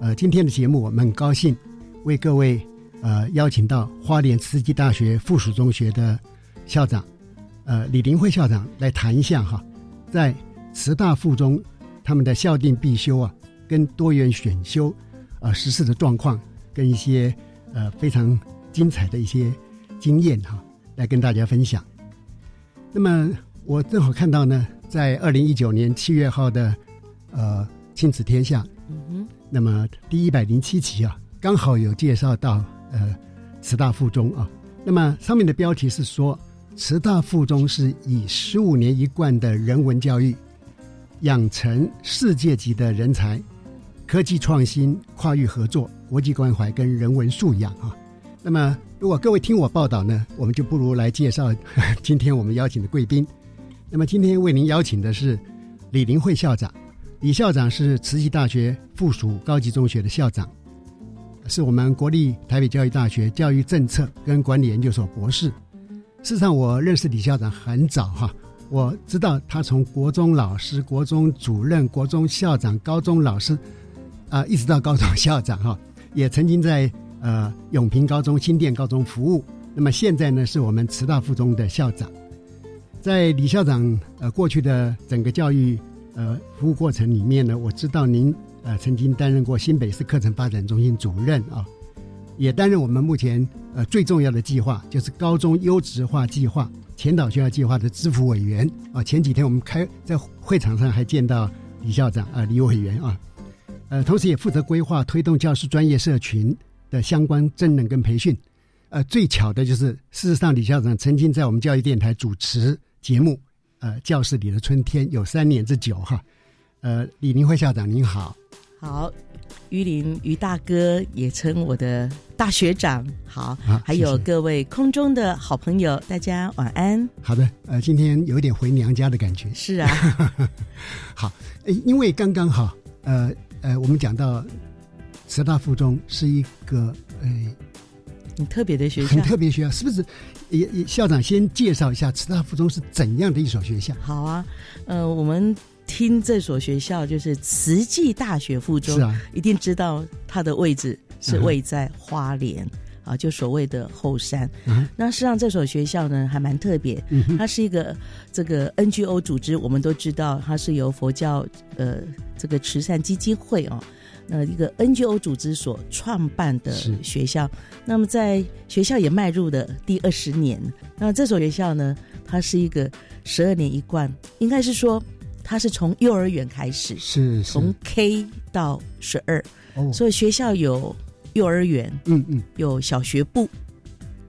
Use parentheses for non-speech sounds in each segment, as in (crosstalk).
呃，今天的节目我们很高兴为各位呃邀请到花莲慈济大学附属中学的校长呃李林辉校长来谈一下哈，在慈大附中。他们的校定必修啊，跟多元选修啊实施的状况，跟一些呃非常精彩的一些经验哈，来跟大家分享。那么我正好看到呢，在二零一九年七月号的呃亲子天下，嗯哼，那么第一百零七期啊，刚好有介绍到呃慈大附中啊，那么上面的标题是说，慈大附中是以十五年一贯的人文教育。养成世界级的人才，科技创新、跨域合作、国际关怀跟人文素养啊。那么，如果各位听我报道呢，我们就不如来介绍今天我们邀请的贵宾。那么，今天为您邀请的是李林慧校长。李校长是慈济大学附属高级中学的校长，是我们国立台北教育大学教育政策跟管理研究所博士。事实上，我认识李校长很早哈。我知道他从国中老师、国中主任、国中校长、高中老师，啊，一直到高中校长哈，也曾经在呃永平高中、新店高中服务。那么现在呢，是我们慈大附中的校长。在李校长呃过去的整个教育呃服务过程里面呢，我知道您呃曾经担任过新北市课程发展中心主任啊，也担任我们目前呃最重要的计划，就是高中优质化计划。前导学校计划的支付委员啊，前几天我们开在会场上还见到李校长啊，李委员啊，呃，同时也负责规划推动教师专业社群的相关真人跟培训。呃，最巧的就是，事实上李校长曾经在我们教育电台主持节目，呃，教室里的春天有三年之久哈。呃，李明辉校长您好。好。于林于大哥也称我的大学长，好，还有各位空中的好朋友，大家晚安。好的，呃，今天有点回娘家的感觉。是啊，(laughs) 好，因为刚刚好，呃呃，我们讲到慈大附中是一个呃很特别的学校，很特别学校，是不是？也也校长先介绍一下慈大附中是怎样的一所学校？好啊，呃，我们。听这所学校就是慈济大学附中，是啊，一定知道它的位置是位在花莲啊，就所谓的后山。那实际上这所学校呢还蛮特别，它是一个这个 NGO 组织，我们都知道它是由佛教呃这个慈善基金会哦，那一个 NGO 组织所创办的学校。那么在学校也迈入了第二十年。那这所学校呢，它是一个十二年一贯，应该是说。它是从幼儿园开始，是从 K 到十二，所以学校有幼儿园，嗯嗯，有小学部，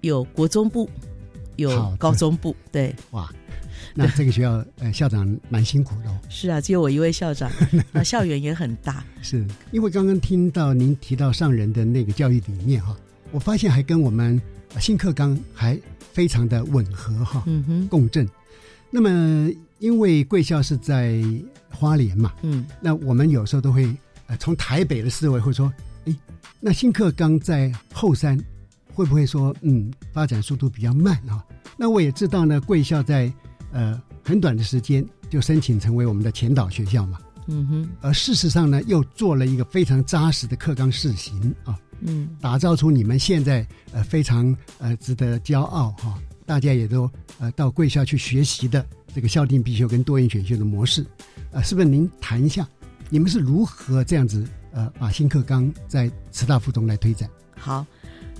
有国中部，有高中部，对，哇，那这个学校呃校长蛮辛苦的哦。(laughs) 是啊，只有我一位校长，(laughs) 那校园也很大。是因为刚刚听到您提到上人的那个教育理念哈，我发现还跟我们新课纲还非常的吻合哈，嗯哼，共振。那么因为贵校是在花莲嘛，嗯，那我们有时候都会呃从台北的思维会说，哎，那新课纲在后山会不会说嗯发展速度比较慢啊？那我也知道呢，贵校在呃很短的时间就申请成为我们的前导学校嘛，嗯哼，而事实上呢，又做了一个非常扎实的课纲试行啊，嗯，打造出你们现在呃非常呃值得骄傲哈、大家也都呃到贵校去学习的这个校定必修跟多元选修的模式，呃，是不是您谈一下，你们是如何这样子呃把新课纲在慈大附中来推展？好。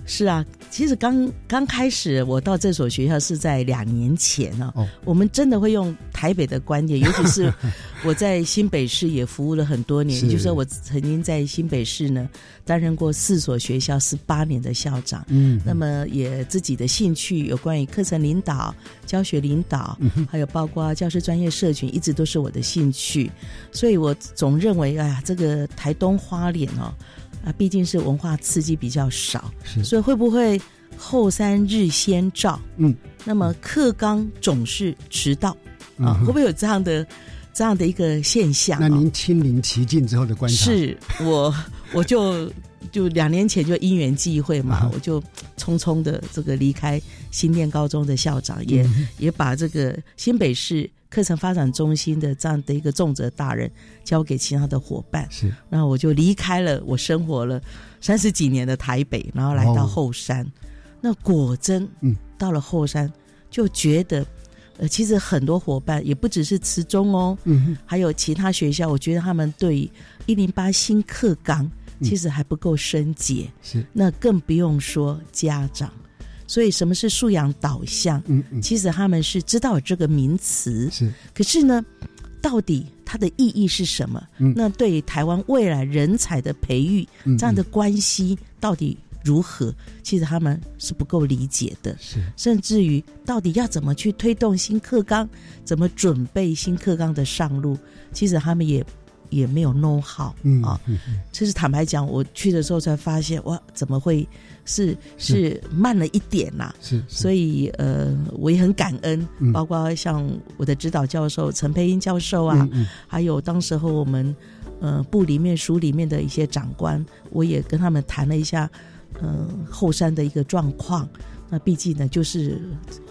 是啊，其实刚刚开始我到这所学校是在两年前啊。哦，我们真的会用台北的观点，尤其是 (laughs) 我在新北市也服务了很多年，是就是我曾经在新北市呢担任过四所学校十八年的校长。嗯那么也自己的兴趣有关于课程领导、教学领导，还有包括教师专业社群，一直都是我的兴趣。所以我总认为，哎呀，这个台东花莲哦，啊，毕竟是文化刺激比较少，是所以会不会后三日先照？嗯，那么课纲总是迟到啊，嗯会不会有这样的这样的一个现象、那哦您亲临其境之后的观察是我，我就就两年前就因缘际会嘛，啊我就匆匆的这个离开新店高中的校长，也、嗯也把这个新北市课程发展中心的这样的一个重责大人交给其他的伙伴，是。然后我就离开了我生活了三十几年的台北，然后来到哦。后山。那果真，嗯，到了后山就觉得，呃，其实很多伙伴也不只是慈中哦，嗯还有其他学校，我觉得他们对一零八新课纲嗯。其实还不够深解，是。那更不用说家长。所以什么是素养导向？嗯嗯。其实他们是知道有这个名词，是。可是呢，到底它的意义是什么？嗯。那对于台湾未来人才的培育，嗯这样的关系到底如何？其实他们是不够理解的，是。甚至于到底要怎么去推动新课纲，怎么准备新课纲的上路，其实他们也也没有 know how 嗯啊。嗯嗯。其实坦白讲，我去的时候才发现，哇，怎么会是是。是慢了一点呐、是，所以呃，我也很感恩，嗯。包括像我的指导教授陈培英教授啊，嗯嗯。还有当时候我们呃部里面署里面的一些长官，我也跟他们谈了一下，呃后山的一个状况。那毕竟呢，就是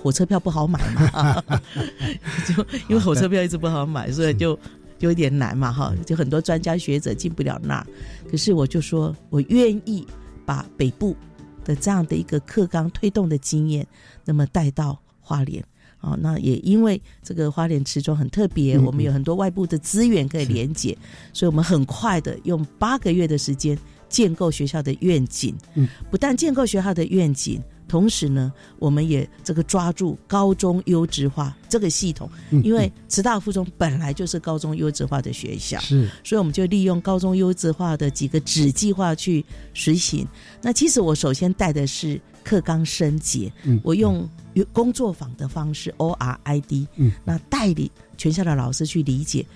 火车票不好买嘛，(laughs) 就因为火车票一直不好买，所以就就有点难嘛哈，就很多专家学者进不了那儿。可是我就说我愿意把北部的这样的一个课纲推动的经验，那么带到花莲。啊、那也因为这个花莲池中很特别，嗯我们有很多外部的资源可以连接，所以我们很快的用八个月的时间建构学校的愿景。嗯，不但建构学校的愿景，同时呢，我们也这个抓住高中优质化这个系统，嗯因为慈大附中本来就是高中优质化的学校，是。所以我们就利用高中优质化的几个子计划去实行。那其实我首先带的是课纲升级，嗯我用工作坊的方式 O R I D，嗯。那带领全校的老师去理解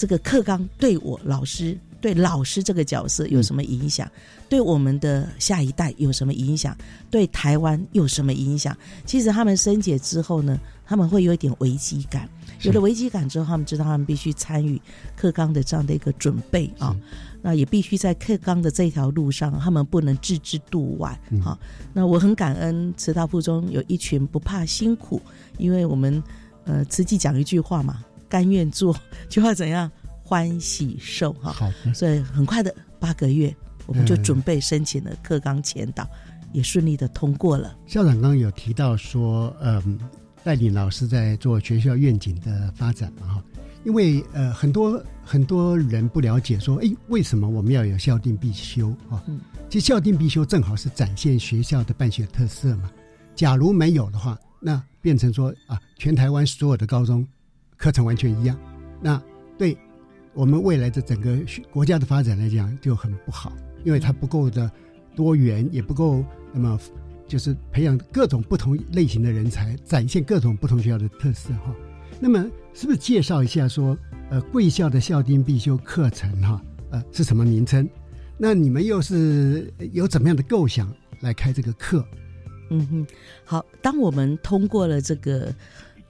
这个课纲对我老师。对老师这个角色有什么影响？对我们的下一代有什么影响？对台湾有什么影响？其实他们升解之后呢，他们会有一点危机感。有了危机感之后，他们知道他们必须参与课纲的这样的一个准备啊，那也必须在课纲的这条路上，他们不能置之度外嗯啊。那我很感恩慈大附中有一群不怕辛苦，因为我们呃慈济讲一句话嘛，甘愿做就要怎样欢喜受哈。好的，所以很快的八个月，我们就嗯准备申请了课纲前导，也顺利的通过了。校长刚刚有提到说，嗯，带领老师在做学校愿景的发展嘛，哈，因为呃很多很多人不了解说，哎，为什么我们要有校定必修啊？嗯其实校定必修正好是展现学校的办学特色嘛。假如没有的话，那变成说啊，全台湾所有的高中课程完全一样，那对我们未来的整个国家的发展来讲就很不好，因为它不够的多元，也不够那么就是培养各种不同类型的人才，展现各种不同学校的特色哈。那么是不是介绍一下说，呃，贵校的校定必修课程哈，呃，是什么名称？那你们又是有怎么样的构想来开这个课。嗯哼，好，当我们通过了这个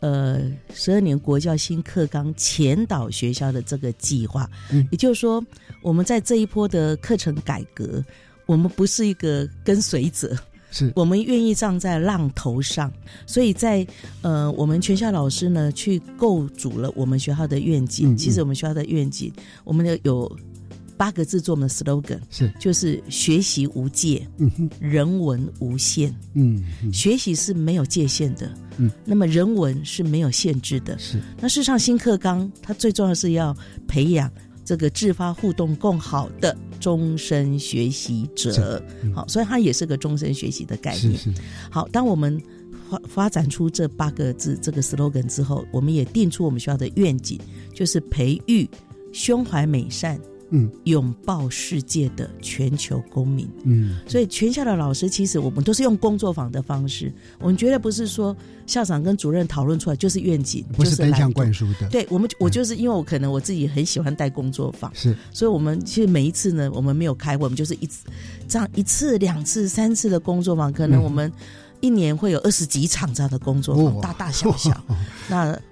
呃十二年国教新课纲前导学校的这个计划，嗯。也就是说，我们在这一波的课程改革，我们不是一个跟随者，是。我们愿意站在浪头上，所以在呃，我们全校老师呢去构筑了我们学校的愿景。嗯嗯。其实我们学校的愿景，我们的有八个字做我们的 slogan，是，就是学习无界，嗯哼，人文无限。嗯嗯学习是没有界限的，嗯，那么人文是没有限制的。是，那事实上，新课纲它最重要是要培养这个自发互动更好的终身学习者。嗯好，所以它也是个终身学习的概念。是是，好，当我们发发展出这八个字这个 slogan 之后，我们也定出我们学校的愿景，就是培育胸怀美善、嗯。拥抱世界的全球公民。嗯。所以全校的老师，其实我们都是用工作坊的方式，我们绝对不是说校长跟主任讨论出来就是愿景，不是单向灌输的，对我们，我就是因为我可能我自己很喜欢带工作坊，是。所以我们其实每一次呢，我们没有开会，我们就是一次这样一次、两次、三次的工作坊，可能嗯。我们一年会有二十几场这样的工作坊，哦大大小小。(laughs) 那嗯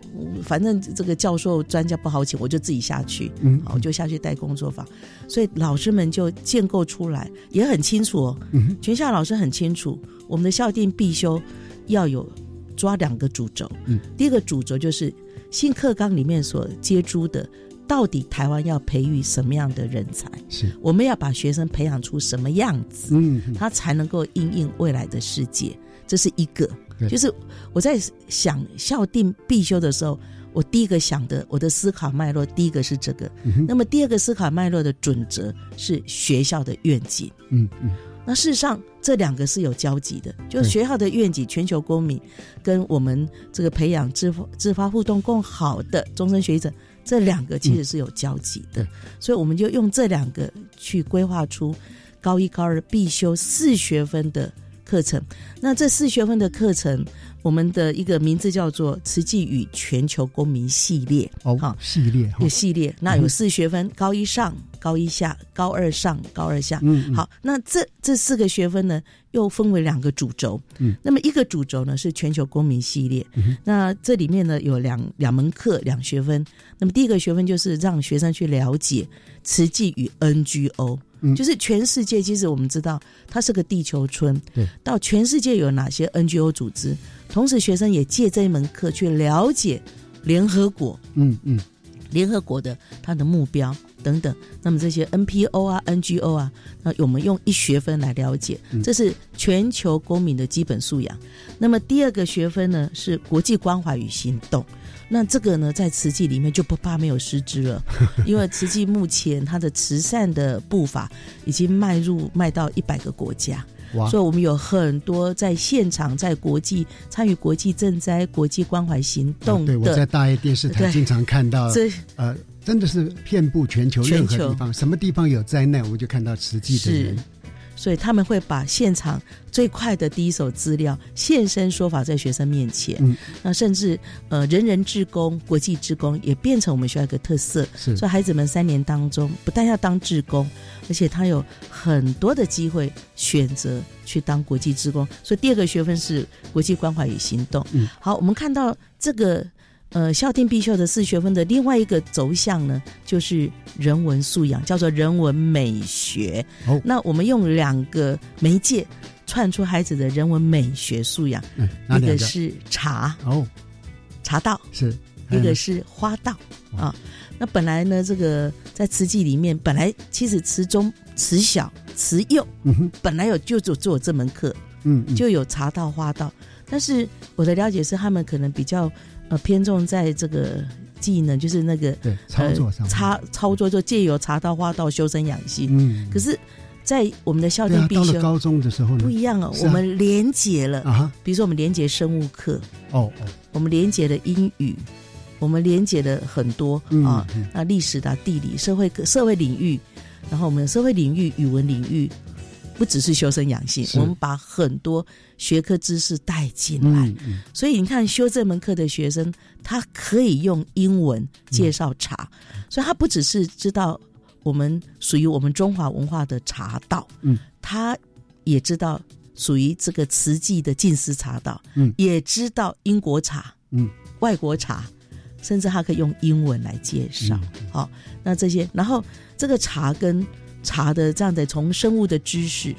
反正这个教授专家不好请，我就自己下去，嗯，我就下去带工作坊，所以老师们就建构出来，也很清楚哦。嗯全校老师很清楚，我们的校定必修要有抓两个主轴。嗯，第一个主轴就是新课纲里面所接触的，到底台湾要培育什么样的人才？是，我们要把学生培养出什么样子，嗯嗯他才能够应应未来的世界？这是一个对。就是我在想校定必修的时候，我第一个想的，我的思考脉络，第一个是这个。嗯那么第二个思考脉络的准则是学校的愿景。嗯嗯那事实上，这两个是有交集的，就对学校的愿景、全球公民，跟我们这个培养自发自发互动更好的终身学习者，这两个其实是有交集的。对所以我们就用这两个去规划出高一、高二必修四学分的课程。那这四学分的课程，我们的一个名字叫做“慈济与全球公民系列”。哦好，系列哈有，系列，那有四学分，高一上、高一下、高二上、高二下。嗯嗯好，那这这四个学分呢，又分为两个主轴。嗯，那么一个主轴呢是全球公民系列，嗯那这里面呢有两两门课两学分。那么第一个学分就是让学生去了解慈济与 NGO。嗯就是全世界，其实我们知道它是个地球村，对，到全世界有哪些 NGO 组织，同时学生也借这一门课去了解联合国，嗯嗯联合国的它的目标等等。那么这些 NPO 啊、NGO 啊，那我们用一学分来了解，嗯这是全球公民的基本素养。那么第二个学分呢是国际关怀与行动。那这个呢，在慈济里面就不怕没有师资了，(laughs) 因为慈济目前它的慈善的步伐已经迈入迈到一百个国家，哇。所以我们有很多在现场、在国际参与国际赈灾、国际关怀行动啊对，我在大爱电视台对。经常看到，这呃，真的是遍布全球任何地方，什么地方有灾难，我们就看到慈济的人。，所以他们会把现场最快的第一手资料现身说法在学生面前。嗯，那甚至呃，人人志工、国际志工也变成我们学校一个特色。是所以孩子们三年当中，不但要当志工，而且他有很多的机会选择去当国际志工。所以第二个学分是国际关怀与行动。嗯，好，我们看到这个呃校定必修的四学分的另外一个走向呢，就是人文素养，叫做人文美学。哦那我们用两个媒介串出孩子的人文美学素养？一个是茶哦，茶道，是一个是花道啊。那本来呢，这个在词记里面，本来其实词中、词小、词幼嗯本来有就就做这门课，嗯嗯就有茶道、花道。但是我的了解是，他们可能比较呃偏重在这个技能，就是那个对操作上呃、操操作，就借由茶道、花道修身养性。嗯，可是，在我们的校对啊，定必修、到了高中的时候呢不，一样哦，啊。我们连结了，啊，比如说我们连结生物课，哦哦，我们连结了英语，我们连结了很多、嗯啊，嗯。那历史的、地理、社会社会领域，然后我们社会领域、语文领域，不只是修身养性，我们把很多学科知识带进来。嗯嗯。所以你看，修这门课的学生，他可以用英文介绍茶，所以他不只是知道我们属于我们中华文化的茶道，嗯，他也知道属于这个瓷器的近思茶道，嗯，也知道英国茶，嗯，外国茶，甚至他可以用英文来介绍。好，那这些，然后这个茶跟茶的这样的从生物的知识，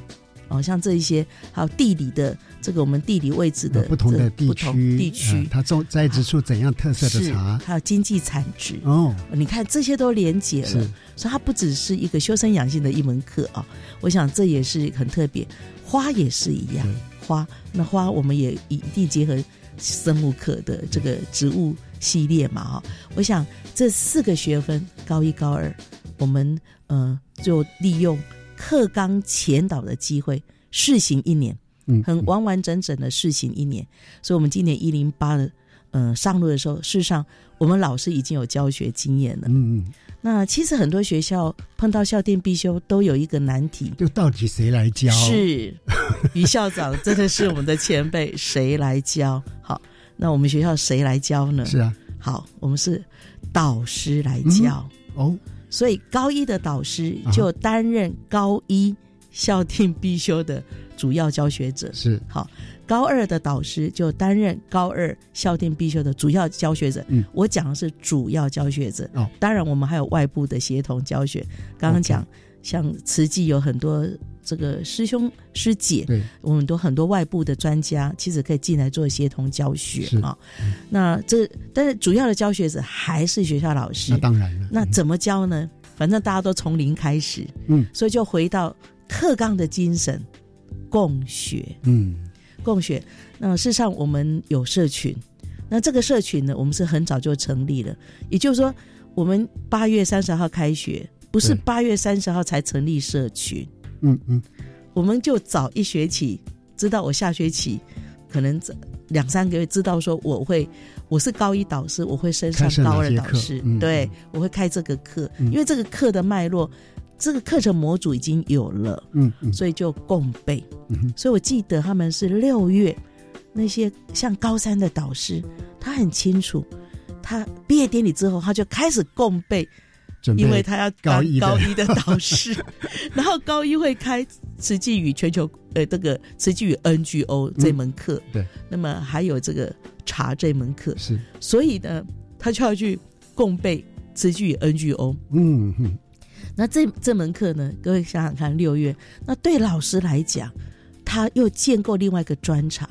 哦，像这一些，还有地理的这个我们地理位置的不同的地区，地区。它种栽植出怎样特色的茶，还有经济产值。哦，你看这些都连结了，所以它不只是一个修身养性的一门课啊，我想这也是很特别。花也是一样，花那花我们也一定结合生物课的这个植物系列嘛哈。我想这四个学分高一高二，我们呃就利用课纲前导的机会试行一年，嗯，很完完整整的试行一年。所以，我们今年一零八的嗯上路的时候，事实上我们老师已经有教学经验了，嗯嗯。那其实很多学校碰到校电必修都有一个难题，就到底谁来教？是于校长真的是我们的前辈，谁来教？好，那我们学校谁来教呢？是啊，好，我们是导师来教哦，所以高一的导师就担任高一校定必修的主要教学者，是好。高二的导师就担任高二校定必修的主要教学者。嗯，我讲的是主要教学者。哦，当然我们还有外部的协同教学。刚刚讲，像慈济有很多这个师兄师姐，对，我们都很多外部的专家，其实可以进来做协同教学啊。那这但是主要的教学者还是学校老师。那当然了。那怎么教呢？反正大家都从零开始。嗯，所以就回到课纲的精神，共学。嗯。共学，那事实上我们有社群，那这个社群呢，我们是很早就成立了。也就是说，我们八月三十号开学，不是八月三十号才成立社群。嗯嗯，我们就早一学期知道，我下学期可能两三个月知道说我会，我是高一导师，我会升上高二导师，对我会开这个课，因为这个课的脉络。这个课程模组已经有了，嗯嗯，所以就共备。嗯所以我记得他们是六月，那些像高三的导师，他很清楚，他毕业典礼之后他就开始共备，因为他要高一高一的导师，(laughs) 然后高一会开慈济与全球呃这个慈济与 NGO 这门课，对，那么还有这个茶这门课，是，所以呢，他就要去共备慈济与 NGO，嗯嗯。那这这门课呢？各位想想看，六月，那对老师来讲，他又建构另外一个专长，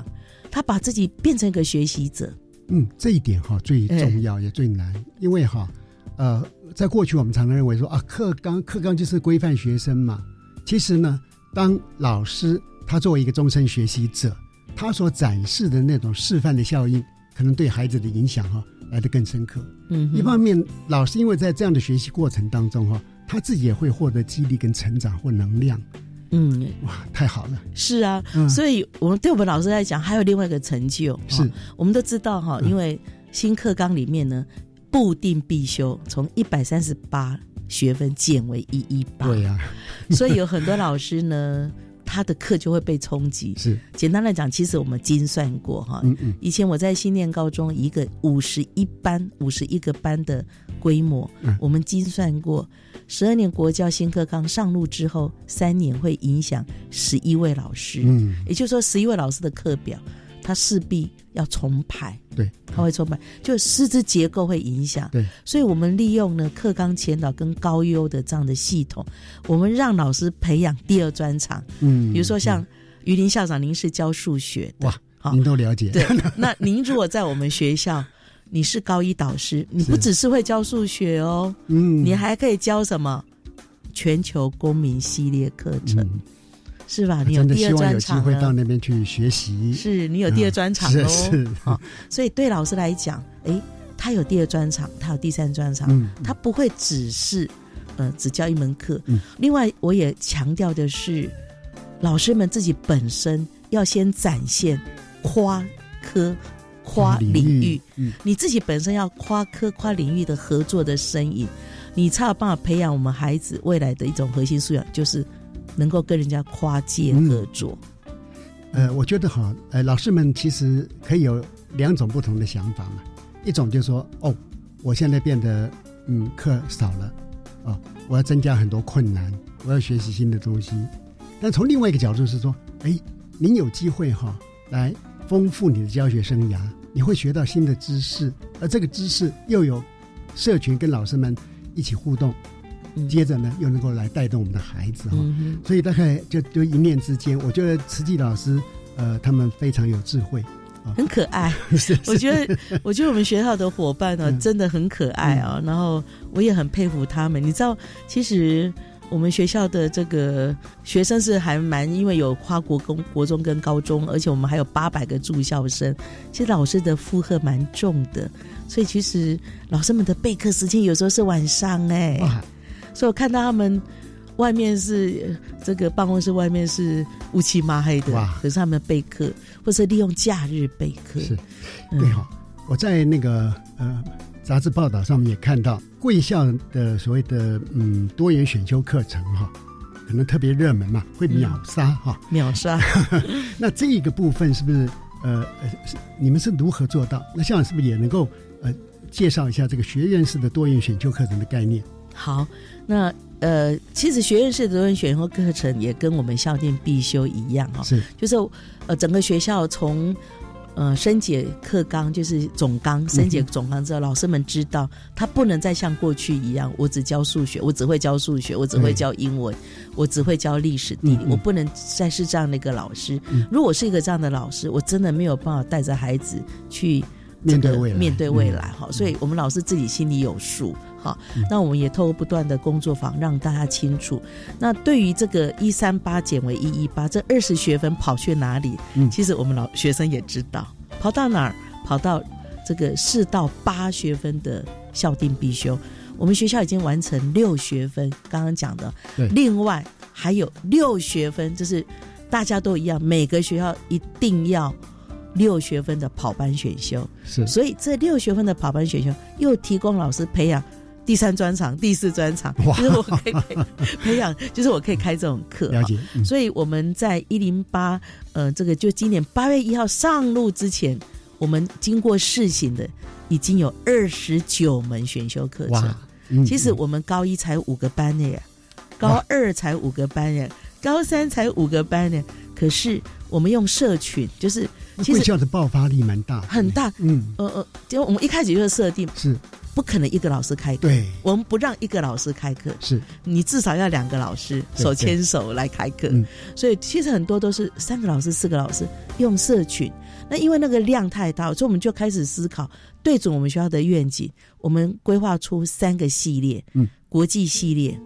他把自己变成一个学习者。嗯，这一点哈最重要也最难，因为哈，呃，在过去我们常常认为说啊，课纲课纲就是规范学生嘛。其实呢，当老师他作为一个终身学习者，他所展示的那种示范的效应，可能对孩子的影响哈来得更深刻。嗯，一方面，老师因为在这样的学习过程当中哈。他自己也会获得激励跟成长或能量，嗯，哇，太好了。是啊，所以我们对我们老师来讲，还有另外一个成就。是，我们都知道哈，因为新课纲里面呢，固定必修从一百三十八学分减为一一八。对呀，(laughs) 所以有很多老师呢，他的课就会被冲击。是，简单来讲，其实我们精算过哈，嗯嗯，以前我在新念高中一个五十一班五十一个班的规模，我们精算过。十二年国教新课纲上路之后，三年会影响十一位老师。嗯，也就是说，十一位老师的课表，他势必要重排。对，他会重排，就师资结构会影响。对，所以我们利用呢课纲前导跟高优的这样的系统，我们让老师培养第二专长。嗯，比如说像于林校长，您是教数学的，哇，您都了解。对，那您如果在我们学校。你是高一导师，你不只是会教数学哦，嗯，你还可以教什么全球公民系列课程，是吧？你有第二专长，有机会到那边去学习，是你有第二专长哦，是。好，所以对老师来讲，哎，他有第二专长，他有第三专长，嗯，他不会只是呃只教一门课，嗯，另外我也强调的是，老师们自己本身要先展现跨科。跨领域，你自己本身要跨科、跨领域的合作的身影，你才有办法培养我们孩子未来的一种核心素养，就是能够跟人家跨界合作。呃，我觉得哈，呃，老师们其实可以有两种不同的想法嘛。一种就是说，哦，我现在变得嗯课少了，哦，我要增加很多困难，我要学习新的东西。但从另外一个角度是说，哎，您有机会哈来丰富你的教学生涯，你会学到新的知识，而这个知识又有社群跟老师们一起互动，接着呢又能够来带动我们的孩子哈，所以大概就就一念之间，我觉得慈济老师呃他们非常有智慧。很可爱，(laughs) 我觉得，我觉得我们学校的伙伴呢，真的很可爱啊。然后我也很佩服他们。你知道，其实我们学校的这个学生是还蛮，因为有跨国公国中跟高中，而且我们还有八百个住校生，其实老师的负荷蛮重的。所以其实老师们的备课时间有时候是晚上哎，所以我看到他们。外面是这个办公室，外面是乌漆麻黑的。哇！可是他们备课，或是利用假日备课。是，对哈。我在那个呃杂志报道上面也看到，贵校的所谓的嗯多元选修课程哈，可能特别热门嘛，会秒杀哈。秒杀。(laughs) 那这一个部分是不是呃呃，你们是如何做到？那校长是不是也能够呃介绍一下这个学院式的多元选修课程的概念？好，那。呃，其实学院式的多元选修课程也跟我们校定必修一样哈，是，就是呃，整个学校从呃升解课纲，就是总纲升解总纲之后，老师们知道他不能再像过去一样，我只教数学，我只会教数学，我只会教英文，我只会教历史地理，我不能再是这样的一个老师。如果是一个这样的老师，我真的没有办法带着孩子去面对未来，面对未来哈。所以我们老师自己心里有数。好，那我们也透过不断的工作坊，让大家清楚。那对于这个一三八减为一一八，这二十学分跑去哪里？嗯，其实我们老学生也知道，跑到哪儿？跑到这个四到八学分的校定必修。我们学校已经完成六学分，刚刚讲的。另外还有六学分，就是大家都一样，每个学校一定要六学分的跑班选修。是，所以这六学分的跑班选修又提供老师培养。第三专场、第四专场，就是我可以培培养，就是我可以开这种课。(laughs) 了解。所以我们在一零八，呃，这个就今年八月一号上路之前，我们经过试行的已经有二十九门选修课程。其实我们高一才五个班呢，高二才五个班呢，高三才五个班呢。可是我们用社群，就是其实的爆发力蛮大，很大。嗯，呃呃，就我们一开始就是设定是。不可能一个老师开课，对，我们不让一个老师开课，是你至少要两个老师手牵手来开课。所以其实很多都是三个老师、四个老师用社群。那因为那个量太大，所以我们就开始思考，对准我们学校的愿景，我们规划出三个系列：嗯，国际系列、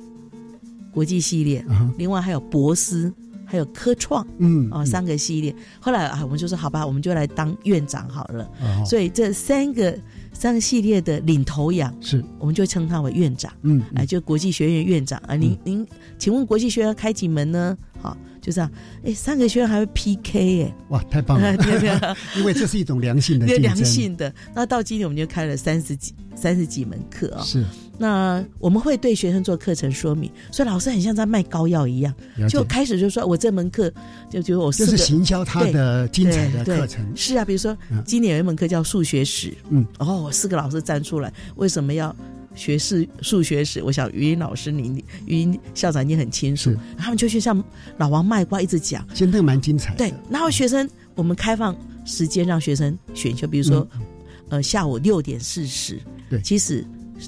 国际系列，另外还有博思，还有科创，嗯，哦，三个系列。后来啊，我们就说好吧，我们就来当院长好了。所以这三个。三个系列的领头羊是，我们就称他为院长，嗯，哎，就国际学院院长啊。您您，请问国际学院开几门呢？好，就这样。哎，三个学院还会 PK 哎，哇，太棒了！(laughs) 因为这是一种良性的 (laughs) 竞争。良性的。那到今年我们就开了三十几三十几门课啊。是。那我们会对学生做课程说明，所以老师很像在卖膏药一样，就开始就说我这门课就觉得我这是行销他的精彩的课程。是啊，比如说今年有一门课叫数学史，嗯，哦，四个老师站出来，为什么要学士数学史？我想语音老师你语音校长你很清楚，他们就去向老王卖瓜一直讲，真的蛮精彩。对，然后学生我们开放时间让学生选修，比如说呃下午六点四十，对，其实。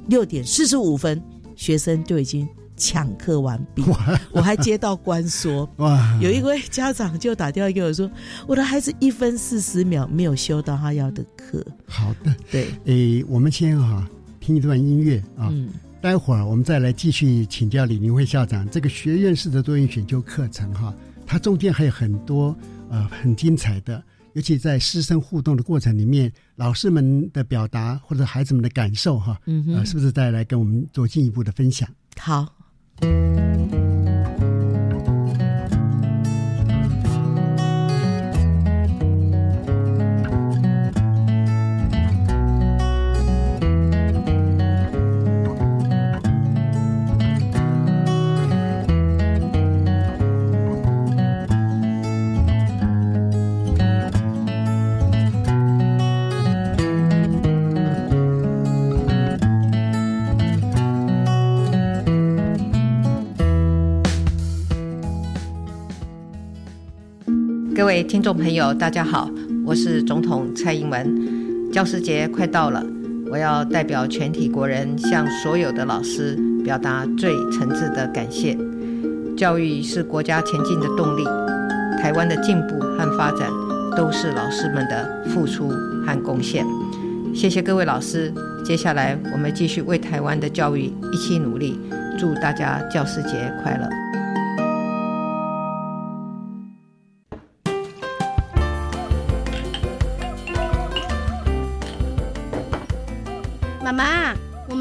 六点四十五分，学生就已经抢课完毕。我还接到官说，(laughs) 哇，有一位家长就打电话给我说，我的孩子一分四十秒没有修到他要的课。好的，对，诶，我们先哈听一段音乐啊，待会儿我们再来继续请教李明慧校长。这个学院式的多元选修课程哈，它中间还有很多呃很精彩的。尤其在师生互动的过程里面，老师们的表达或者孩子们的感受，哈，呃，是不是再来跟我们做进一步的分享？好。位听众朋友，大家好，我是总统蔡英文。教师节快到了，我要代表全体国人向所有的老师表达最诚挚的感谢。教育是国家前进的动力，台湾的进步和发展都是老师们的付出和贡献。谢谢各位老师，接下来我们继续为台湾的教育一起努力。祝大家教师节快乐！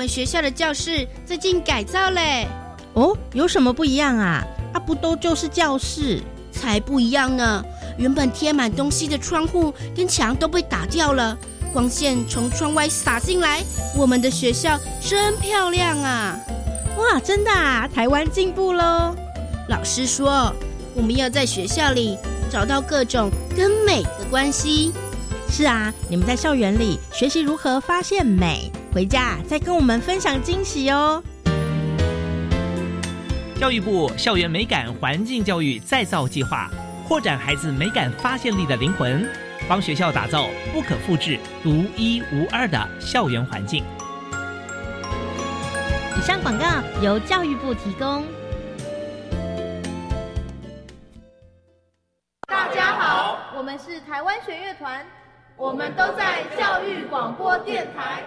们学校的教室最近改造嘞。哦，有什么不一样啊？啊，不都就是教室？才不一样呢！原本贴满东西的窗户跟墙都被打掉了，光线从窗外洒进来，我们的学校真漂亮啊！哇，真的啊！台湾进步喽！老师说，我们要在学校里找到各种跟美的关系。是啊，你们在校园里学习如何发现美，回家再跟我们分享惊喜哦。教育部校园美感环境教育再造计划，扩展孩子美感发现力的灵魂，帮学校打造不可复制、独一无二的校园环境。以上广告由教育部提供。大家好，我们是台湾弦乐团，我们都在教育广播电台。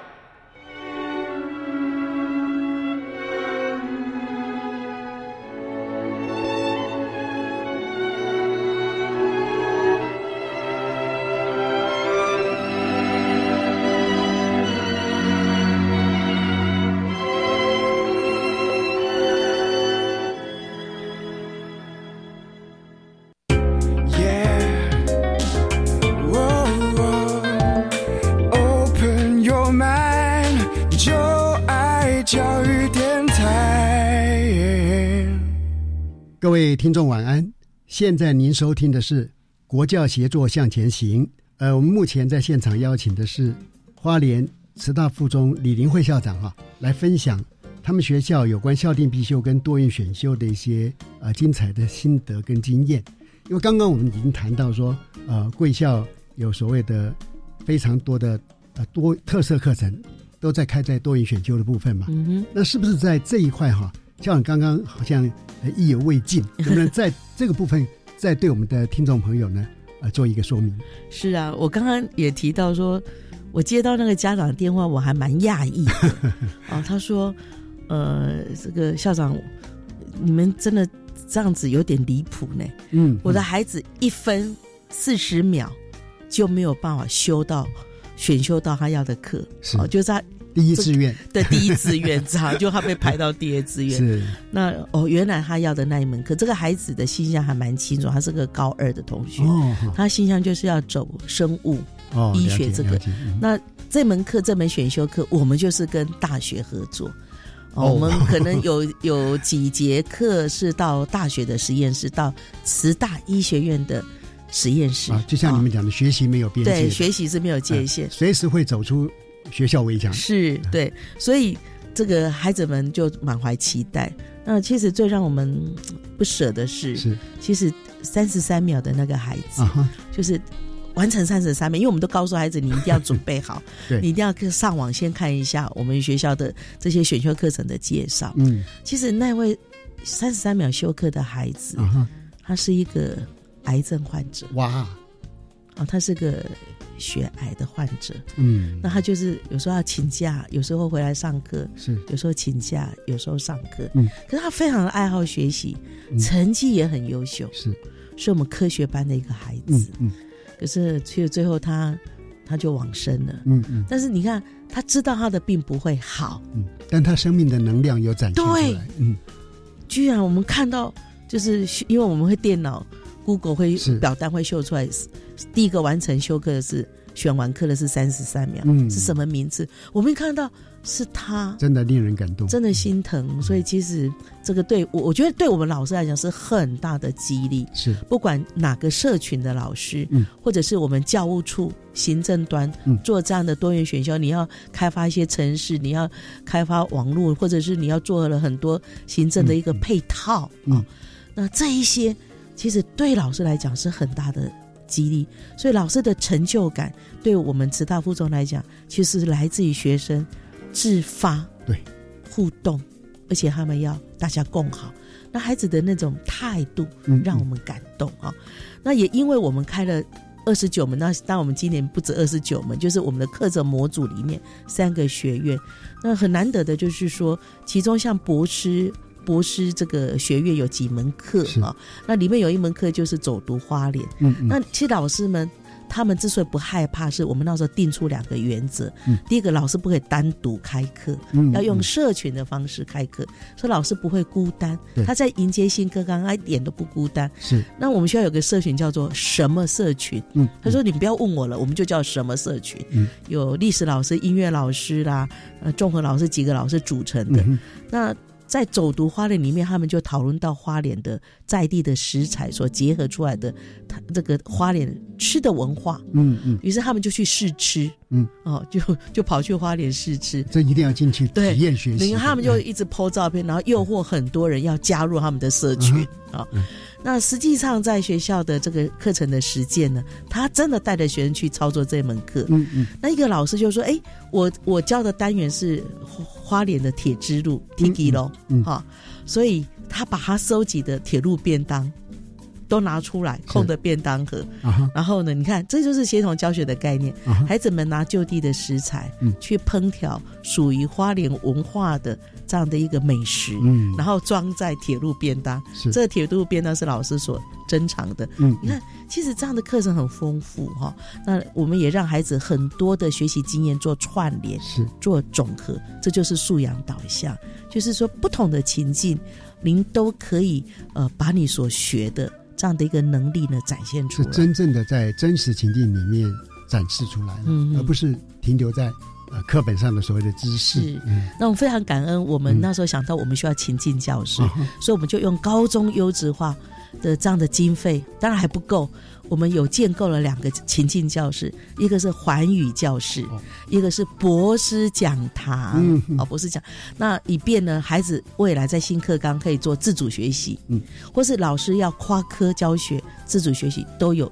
各位听众晚安，现在您收听的是国教协作向前行。呃，我们目前在现场邀请的是花莲慈大附中李林慧校长哈，来分享他们学校有关校定必修跟多元选修的一些呃精彩的心得跟经验。因为刚刚我们已经谈到说，呃，贵校有所谓的非常多的呃多特色课程都在开在多元选修的部分嘛。嗯哼，那是不是在这一块哈？像刚刚好像意犹未尽，(laughs) 能不能在这个部分再对我们的听众朋友呢，呃，做一个说明？是啊，我刚刚也提到说，我接到那个家长电话，我还蛮讶异的 (laughs) 哦。他说，呃，这个校长，你们真的这样子有点离谱呢。嗯，我的孩子一分四十秒就没有办法修到选修到他要的课，哦，就在。第一志愿。的第一志愿，哈，就他被排到第二志愿。(laughs) 是。那哦，原来他要的那一门课，这个孩子的心象还蛮清楚，他是个高二的同学，哦，他心象就是要走生物、医学这个。那这门课这门选修课，我们就是跟大学合作，哦，我们可能有 (laughs) 有几节课是到大学的实验室，到慈大医学院的实验室。啊，就像你们讲的，学习没有边界，对，学习是没有界限，随时会走出。学校围墙是对，所以这个孩子们就满怀期待。那其实最让我们 (tsk) 不舍的是，是其实三十三秒的那个孩子，就是完成三十三秒，因为我们都告诉孩子，你一定要准备好，(laughs) 你一定要上网先看一下我们学校的这些选修课程的介绍。嗯，其实那位三十三秒休课的孩子，他是一个癌症患者。哇，哦，他是个。血癌的患者，嗯，那他就是有时候要请假，有时候回来上课，是。有时候请假，有时候上课，嗯，可是他非常的爱好学习，成绩也很优秀，是。是我们科学班的一个孩子，嗯，可是却最后他他就往生了，嗯嗯，但是你看他知道他的病不会好，嗯，但他生命的能量有展现出来，嗯，居然我们看到就是因为我们会电脑。Google 会表单会秀出来，第一个完成休课的是选完课的是三十三秒，嗯是什么名字？我没看到，是他，真的令人感动，真的心疼。所以其实这个对我，我觉得对我们老师来讲是很大的激励。是不管哪个社群的老师，嗯，或者是我们教务处行政端做这样的多元选修，你要开发一些城市，你要开发网络，或者是你要做了很多行政的一个配套啊，那这一些。其实对老师来讲是很大的激励。所以老师的成就感，对我们慈大附中来讲，其实是来自于学生自发对互动，而且他们要大家共好。那孩子的那种态度嗯，让我们感动啊。那也因为我们开了。二十九门，那但我们今年不止二十九门，就是我们的课程模组里面三个学院。那很难得的就是说，其中像博士博士这个学院有几门课啊？那里面有一门课就是走读花莲。嗯嗯。那其实老师们他们之所以不害怕，是我们那时候定出两个原则。嗯。第一个，老师不可以单独开课，嗯，要用社群的方式开课，所以老师不会孤单。他在迎接新课纲，他一点都不孤单。是。那我们学校有个社群叫做什么社群？嗯。他说：“你不要问我了，我们就叫什么社群。”嗯。有历史老师、音乐老师啦，呃，综合老师几个老师组成的。嗯、那在走读花莲里面，他们就讨论到花莲的在地的食材所结合出来的，他这个花莲吃的文化。嗯嗯。于是他们就去试吃。嗯。哦，就就跑去花莲试吃。这一定要进去体验学习。你看他们就一直 po 照片，然后诱惑很多人要加入他们的社群啊。嗯那实际上在学校的这个课程的实践呢，他真的带着学生去操作这门课。嗯嗯。那一个老师就说：“哎，我我教的单元是花莲的铁之路 Tiki 咯，哈，所以他把他收集的铁路便当都拿出来，空的便当盒。然后呢，你看，这就是协同教学的概念。孩子们拿就地的食材去烹调属于花莲文化的。”这样的一个美食，嗯，然后装在铁路便当，是。这个铁路便当是老师所珍藏的，嗯，你看，其实这样的课程很丰富哈。那我们也让孩子很多的学习经验做串联，是。做总和，这就是素养导向，就是说不同的情境，您都可以呃把你所学的这样的一个能力呢展现出来，是真正的在真实情境里面展示出来，嗯，而不是停留在。呃，课本上的所谓的知识，是。那我们非常感恩，我们那时候想到我们需要情境教室，嗯、所以我们就用高中优质化的这样的经费，当然还不够。我们有建构了两个情境教室，一个是环宇教室，哦、一个是博士讲堂。嗯，哦，博士讲，那以便呢，孩子未来在新课纲可以做自主学习，嗯，或是老师要跨科教学、自主学习都有，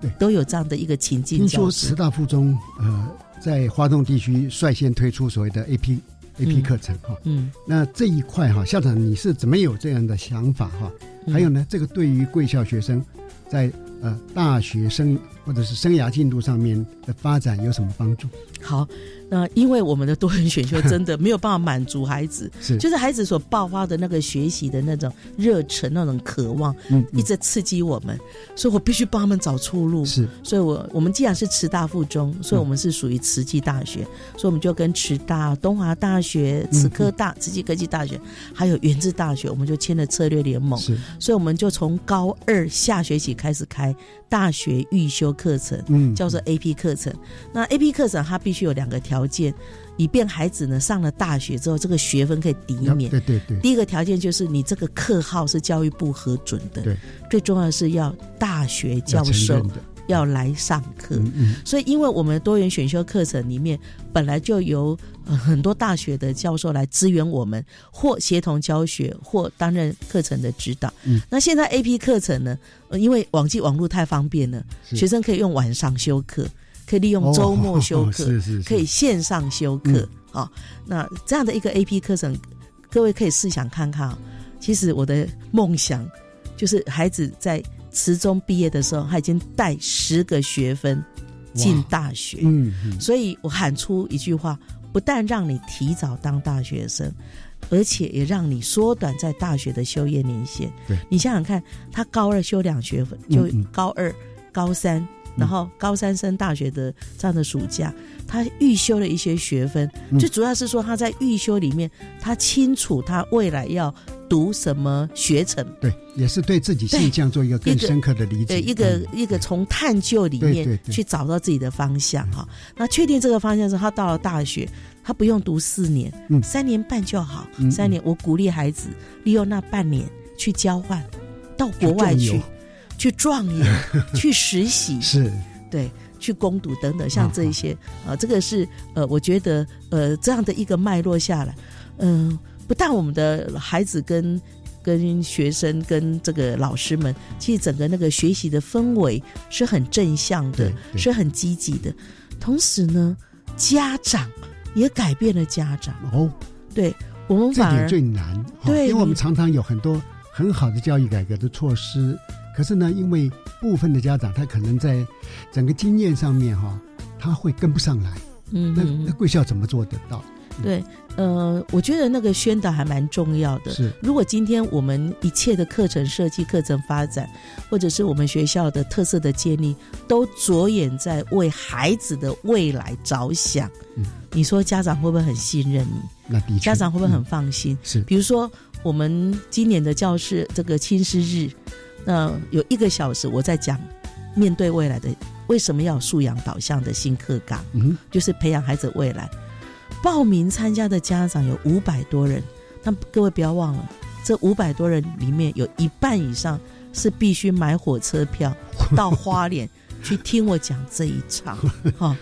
对，都有这样的一个情境教室。听说师大附中，呃。在华东地区率先推出所谓的 A P A P 课程哈，嗯，那这一块哈，校长你是怎么有这样的想法哈？还有呢，这个对于贵校学生在呃大学生或者是生涯进度上面的发展有什么帮助？好，那因为我们的多元选修真的没有办法满足孩子，(laughs) 是。就是孩子所爆发的那个学习的那种热忱、那种渴望，嗯，一直刺激我们，所以我必须帮他们找出路。是，所以我我们既然是慈大附中，所以我们是属于慈济大学，所以我们就跟慈大、东华大学、慈科大、慈济科技大学，还有原治大学，我们就签了策略联盟。是，所以我们就从高二下学期开始开大学预修课程，嗯，叫做 A P 课程。那 A P 课程它必须有两个条件，以便孩子呢上了大学之后，这个学分可以抵免。对对对。第一个条件就是你这个课号是教育部核准的。对。最重要的是要大学教授要来上课。嗯嗯。所以，因为我们多元选修课程里面本来就有、呃、很多大学的教授来支援我们，或协同教学，或担任课程的指导。嗯。那现在 A P 课程呢？呃，因为网际网络太方便了，学生可以用晚上修课。可以利用周末修课，哦、(laughs) 是是是可以线上修课啊、嗯哦。那这样的一个 A P 课程，各位可以试想看看啊、哦。其实我的梦想就是孩子在职中毕业的时候，他已经带十个学分进大学。嗯，嗯所以我喊出一句话：不但让你提早当大学生，而且也让你缩短在大学的修业年限。对你想想看，他高二修两学分，就高二、高三。然后高三升大学的这样的暑假，他预修了一些学分，嗯最主要是说他在预修里面，他清楚他未来要读什么学程。对，也是对自己性向做一个更深刻的理解。对，一个、嗯、一个从探究里面去找到自己的方向哈。那确定这个方向之后，他到了大学，他不用读四年，嗯，三年半就好。嗯、三年，我鼓励孩子利用那半年去交换，到国外去。去状元，(laughs) 去实习，是对，去攻读等等，像这一些啊，这个是呃，我觉得呃，这样的一个脉络下来，嗯、呃，不但我们的孩子跟跟学生、跟这个老师们，其实整个那个学习的氛围是很正向的，是很积极的。同时呢，家长也改变了家长。哦，对我们这点最难，对，因为我们常常有很多很好的教育改革的措施，可是呢，因为部分的家长他可能在整个经验上面哈，他会跟不上来，嗯，那那贵校怎么做得到？对，呃，我觉得那个宣导还蛮重要的。是，如果今天我们一切的课程设计、课程发展，或者是我们学校的特色的建立，都着眼在为孩子的未来着想，嗯，你说家长会不会很信任你？那的确，家长会不会很放心？是，比如说我们今年的教室这个亲师日，那有一个小时我在讲面对未来的为什么要素养导向的新课纲，嗯，就是培养孩子未来。报名参加的家长有五百多人，那各位不要忘了，这五百多人里面有一半以上是必须买火车票 (laughs) 到花莲去听我讲这一场。(laughs) 哈，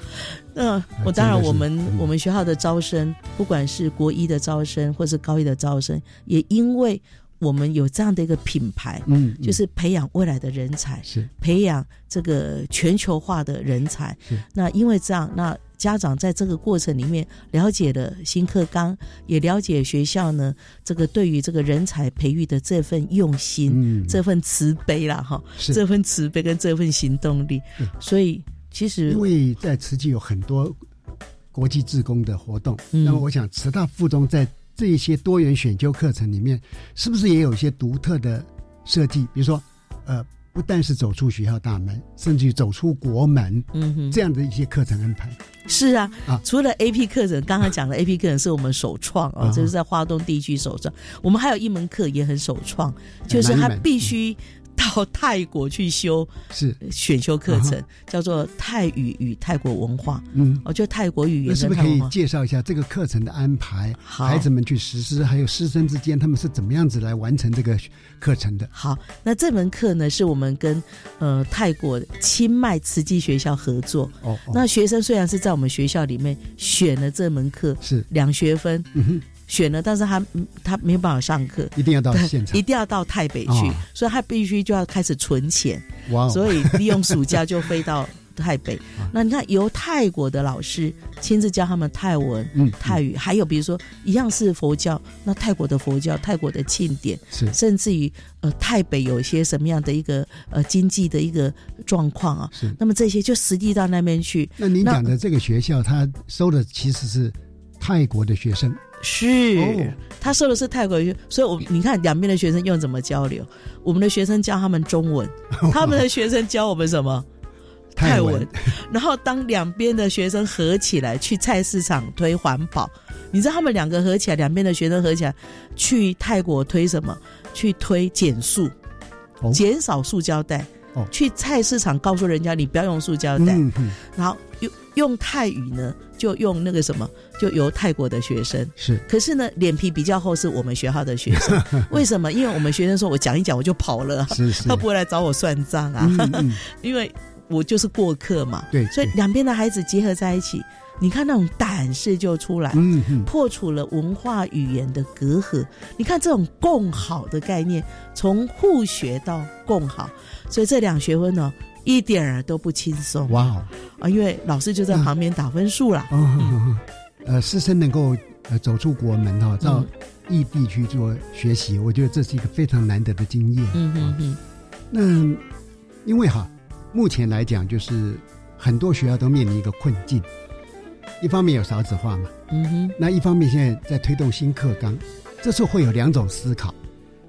那我当然，我们我们学校的招生，不管是国一的招生或是高一的招生，也因为我们有这样的一个品牌，嗯，就是培养未来的人才，是培养这个全球化的人才。那因为这样，那。家长在这个过程里面了解了新课纲，也了解学校呢这个对于这个人才培育的这份用心，嗯这份慈悲啦哈，这份慈悲跟这份行动力。所以其实因为在慈济有很多国际志工的活动，那么我想慈大附中在这一些多元选修课程里面，是不是也有一些独特的设计？比如说，呃。不但是走出学校大门，甚至于走出国门，嗯哼，这样的一些课程安排是啊啊！除了 A P 课程，刚刚讲的 A P 课程是我们首创啊，这是在华东地区首创。我们还有一门课也很首创，就是它必须。到泰国去修是选修课程，叫做泰语与泰国文化。嗯，哦，就泰国语言。那是不是可以介绍一下这个课程的安排？孩子们去实施，还有师生之间他们是怎么样子来完成这个课程的？好，那这门课呢，是我们跟呃泰国清迈慈济学校合作。哦，那学生虽然是在我们学校里面选了这门课，是两学分。嗯哼。选了，但是他他没有办法上课，一定要到现场，一定要到台北去，所以他必须就要开始存钱，哇！所以利用暑假就飞到台北。(laughs) 那你看，由泰国的老师亲自教他们泰文、泰语，还有比如说一样是佛教，那泰国的佛教、泰国的庆典，是甚至于呃台北有一些什么样的一个呃经济的一个状况啊？是，那么这些就实际到那边去。那您讲的这个学校，他收的其实是泰国的学生。是，他说的是泰国语，所以我你看两边的学生用怎么交流？我们的学生教他们中文，(laughs) 他们的学生教我们什么泰文。然后当两边的学生合起来去菜市场推环保，你知道他们两个合起来，两边的学生合起来去泰国推什么？去推减速，减少塑胶袋。去菜市场告诉人家你不要用塑胶袋，然后用用泰语呢，就用那个什么，就由泰国的学生是，可是呢脸皮比较厚，是我们学校的学生。(laughs) 为什么？因为我们学生说我讲一讲我就跑了，是是，他不会来找我算账啊，(laughs) 因为我就是过客嘛。对，所以两边的孩子结合在一起。你看那种胆识就出来，破除了文化语言的隔阂。你看这种共好的概念，从互学到共好，所以这两学分呢一点儿都不轻松。哇哦啊，因为老师就在旁边打分数啦。哦，呃，师生能够呃走出国门哈，到异地去做学习，我觉得这是一个非常难得的经验。嗯嗯嗯。那因为哈，目前来讲，就是很多学校都面临一个困境。一方面有少子化嘛，嗯哼，那一方面现在在推动新课纲，这时候会有两种思考，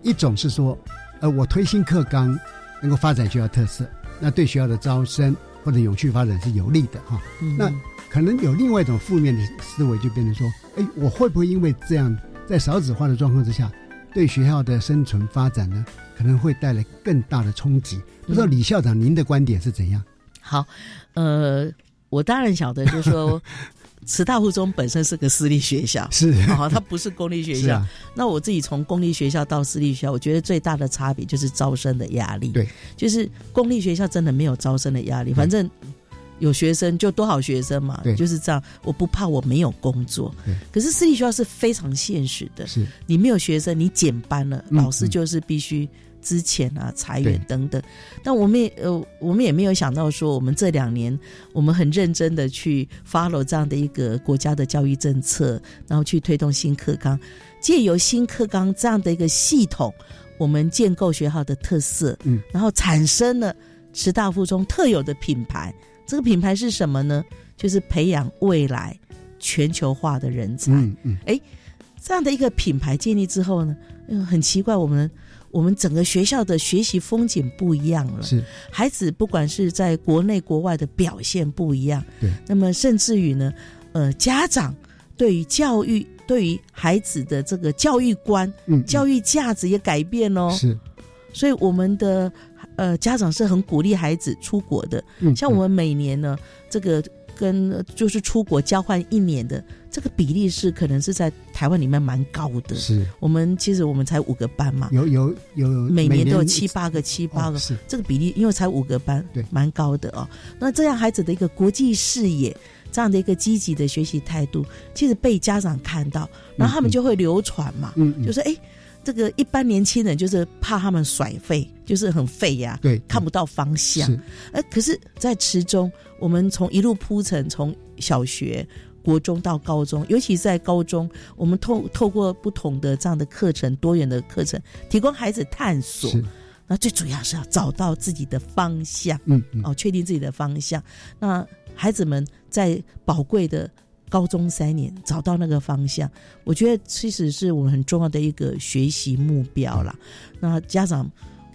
一种是说，呃，我推新课纲能够发展学校特色，那对学校的招生或者永续发展是有利的哈。那可能有另外一种负面的思维，就变成说，哎，我会不会因为这样在少子化的状况之下，对学校的生存发展呢，可能会带来更大的冲击？不知道李校长您的观点是怎样？好，呃，我当然晓得，就是说。(laughs) 慈大附中本身是个私立学校，是。啊，它不是公立学校。那我自己从公立学校到私立学校，我觉得最大的差别就是招生的压力。对，就是公立学校真的没有招生的压力，反正有学生就多少学生嘛，就是这样。我不怕我没有工作，可是私立学校是非常现实的，是。你没有学生，你减班了，嗯老师就是必须资遣啊、裁员等等。但我们也呃，我们也没有想到说，我们这两年我们很认真的去 follow 这样的一个国家的教育政策，然后去推动新课纲，借由新课纲这样的一个系统，我们建构学校的特色，嗯，然后产生了师大附中特有的品牌。这个品牌是什么呢？就是培养未来全球化的人才。嗯嗯，哎，这样的一个品牌建立之后呢，嗯，很奇怪，我们我们整个学校的学习风景不一样了。是。孩子不管是在国内国外的表现不一样，对，那么甚至于呢，呃，家长对于教育、对于孩子的这个教育观、嗯，教育价值也改变哦。是。所以我们的呃家长是很鼓励孩子出国的，嗯像我们每年呢，这个跟呃就是出国交换一年的这个比例是可能是在台湾里面蛮高的。是我们其实我们才五个班嘛，有有有每年都有七八个、七八个，哦是这个比例因为才五个班，对蛮高的哦。那这样孩子的一个国际视野，这样的一个积极的学习态度，其实被家长看到，然后他们就会流传嘛，嗯嗯就说哎。这个一般年轻人就是怕他们甩废，就是很废呀、对看不到方向。可是，在池中，我们从一路铺陈，从小学、国中到高中，尤其在高中，我们透透过不同的这样的课程，多元的课程，提供孩子探索。那最主要是要找到自己的方向，嗯嗯哦，确定自己的方向。那孩子们在宝贵的高中三年找到那个方向，我觉得其实是我们很重要的一个学习目标啦。那家长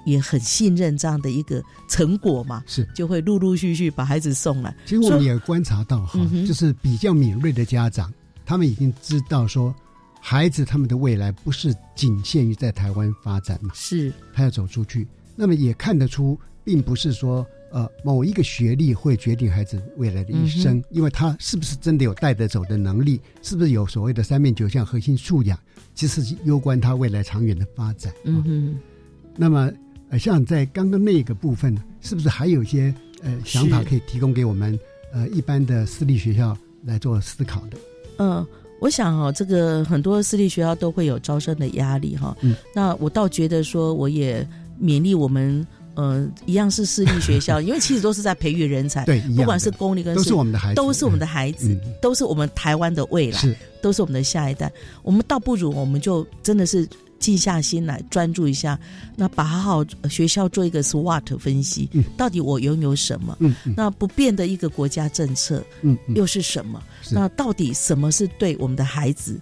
也很信任这样的一个成果嘛，是就会陆陆续续把孩子送来。其实我们也观察到哈嗯，就是比较敏锐的家长，他们已经知道说，孩子他们的未来不是仅限于在台湾发展嘛，是他要走出去。那么也看得出，并不是说呃某一个学历会决定孩子未来的一生，嗯因为他是不是真的有带得走的能力，是不是有所谓的三面九项核心素养，其实是攸关他未来长远的发展。嗯哼，那么，呃，像在刚刚那个部分，是不是还有一些呃想法可以提供给我们呃一般的私立学校来做思考的？嗯，我想哦，这个很多私立学校都会有招生的压力哈。嗯，那我倒觉得说，我也勉励我们，呃，一样是私立学校，(laughs) 因为其实都是在培育人才，不管是公立跟都私是我们的孩子，都是我们的孩子，嗯都是我们台湾的未来，是都是我们的下一代。我们倒不如我们就真的是静下心来，专注一下，那把好学校做一个 SWOT 分析，嗯到底我拥有什么？嗯嗯那不变的一个国家政策嗯嗯又是什么？是那到底什么是对我们的孩子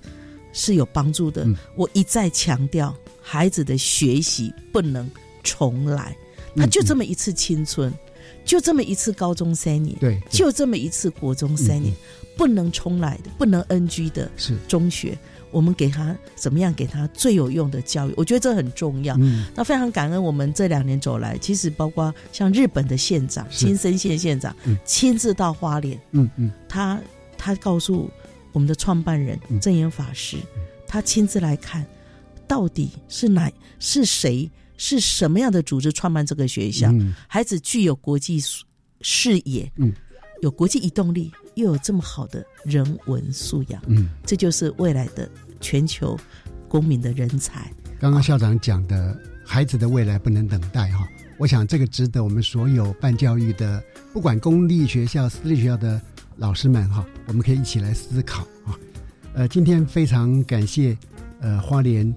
是有帮助的？嗯我一再强调，孩子的学习不能重来，他嗯。就这么一次青春，就这么一次高中三年，对，对。就这么一次国中三年，不能重来的，不能 NG 的是。中学，我们给他怎么样给他最有用的教育？我觉得这很重要。嗯。那非常感恩我们这两年走来，其实包括像日本的县长是。金森县县长嗯。亲自到花莲，嗯嗯。他他告诉我们的创办人嗯。正言法师，他亲自来看，到底是哪是谁是什么样的组织创办这个学校？嗯孩子具有国际视视野，嗯，有国际移动力，又有这么好的人文素养，嗯，这就是未来的全球公民的人才。刚刚校长讲的，孩子的未来不能等待哈。我想这个值得我们所有办教育的，不管公立学校、私立学校的老师们哈，我们可以一起来思考啊。呃，今天非常感谢呃花莲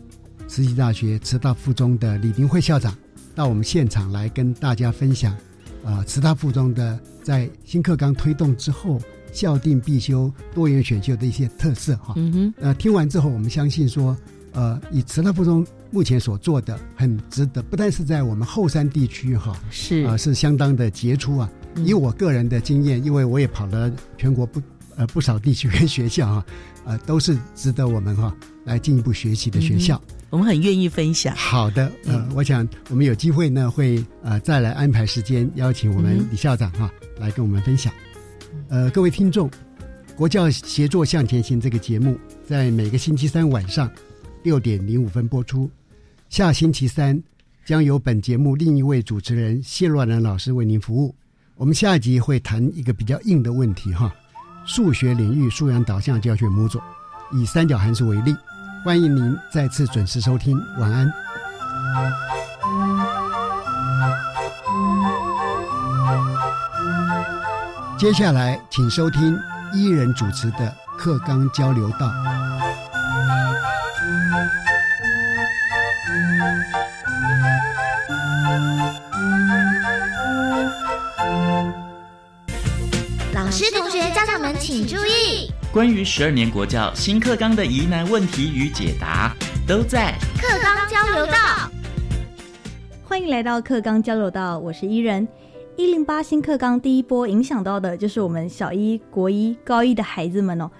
慈济大学慈大附中的李林慧校长到我们现场来跟大家分享，呃，慈大附中的在新课纲推动之后，校定必修、多元选修的一些特色哈。嗯哼，呃，听完之后，我们相信说，呃，以慈大附中目前所做的，很值得，不但是在我们后山地区哈，是啊、是相当的杰出啊。嗯以我个人的经验，因为我也跑了全国不呃不少地区跟学校啊，呃，都是值得我们哈、来进一步学习的学校。我们很愿意分享。好的，呃，嗯我想我们有机会呢，会呃再来安排时间，邀请我们嗯李校长哈、来跟我们分享。呃，各位听众，国教协作向前行这个节目在每个星期三晚上六点零五分播出。下星期三将由本节目另一位主持人谢若兰老师为您服务。我们下一集会谈一个比较硬的问题哈，数学领域素养导向教学模组，以三角函数为例。欢迎您再次准时收听，晚安。接下来，请收听伊人主持的课纲交流道。老师、同学、家长们请注意，关于十二年国教新课纲的疑难问题与解答，都在课纲交流道。欢迎来到课纲交流道，我是伊人。一零八新课纲第一波影响到的就是我们小一、国一、高一的孩子们哦。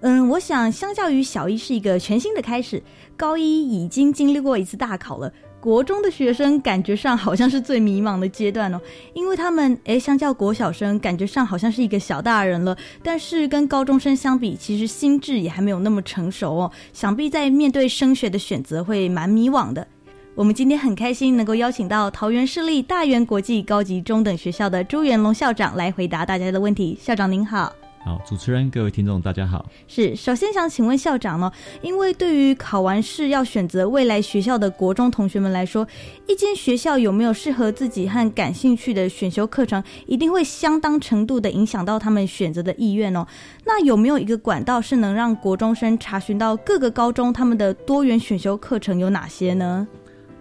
嗯，我想相较于小一是一个全新的开始，高一已经经历过一次大考了。国中的学生感觉上好像是最迷茫的阶段哦，因为他们诶，相较国小生感觉上好像是一个小大人了，但是跟高中生相比，其实心智也还没有那么成熟哦，想必在面对升学的选择会蛮迷惘的。我们今天很开心能够邀请到桃园市立大园国际高级中等学校的朱元龙校长来回答大家的问题。校长您好，好，主持人各位听众大家好。是，首先想请问校长呢，因为对于考完试要选择未来学校的国中同学们来说，一间学校有没有适合自己和感兴趣的选修课程，一定会相当程度的影响到他们选择的意愿哦。那有没有一个管道是能让国中生查询到各个高中他们的多元选修课程有哪些呢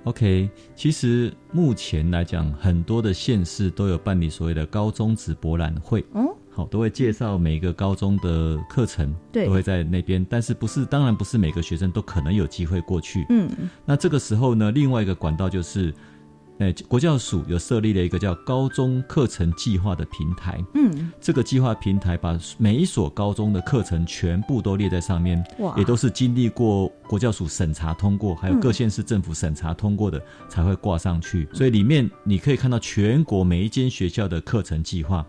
？OK，其实目前来讲，很多的县市都有办理所谓的高中职博览会，哦，好，都会介绍每个高中的课程，对，都会在那边。但是不是，当然不是每个学生都可能有机会过去，嗯，那这个时候呢，另外一个管道就是。哎，国教署有设立了一个叫高中课程计划的平台。嗯，这个计划平台把每一所高中的课程全部都列在上面，也都是经历过国教署审查通过，还有各县市政府审查通过的才会挂上去。所以里面你可以看到全国每一间学校的课程计划。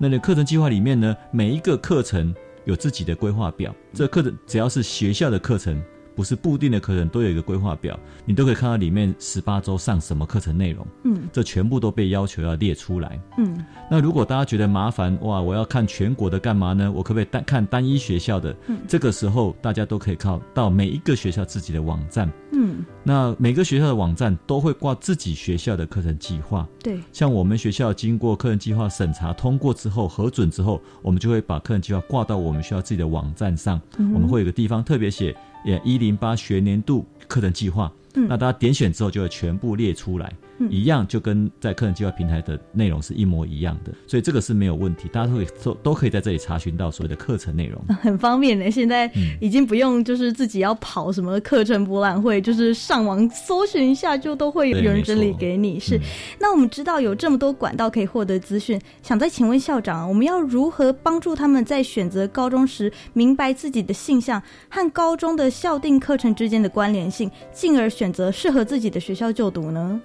那你课程计划里面呢，每一个课程有自己的规划表。这课程只要是学校的课程。不是固定的课程都有一个规划表，你都可以看到里面十八周上什么课程内容。嗯，这全部都被要求要列出来。嗯，那如果大家觉得麻烦，哇，我要看全国的干嘛呢？我可不可以单看单一学校的？嗯，这个时候大家都可以靠到每一个学校自己的网站。嗯，那每个学校的网站都会挂自己学校的课程计划。对，像我们学校经过课程计划审查通过之后核准之后，我们就会把课程计划挂到我们学校自己的网站上。嗯我们会有个地方特别写。也一零八学年度课程计划，那大家点选之后就会全部列出来。一样就跟在课程计划平台的内容是一模一样的，所以这个是没有问题，大家都可以都都可以在这里查询到所谓的课程内容，(laughs) 很方便的。现在已经不用就是自己要跑什么课程博览会，就是上网搜寻一下就都会有人整理给你。是，那我们知道有这么多管道可以获得资讯，想再请问校长，我们要如何帮助他们在选择高中时明白自己的性向和高中的校定课程之间的关联性，进而选择适合自己的学校就读呢？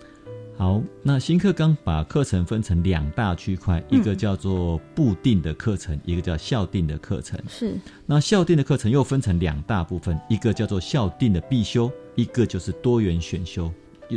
好，那新课纲把课程分成两大区块，一个叫做固定的课程，一个叫校定的课程。是，那校定的课程又分成两大部分，一个叫做校定的必修，一个就是多元选修。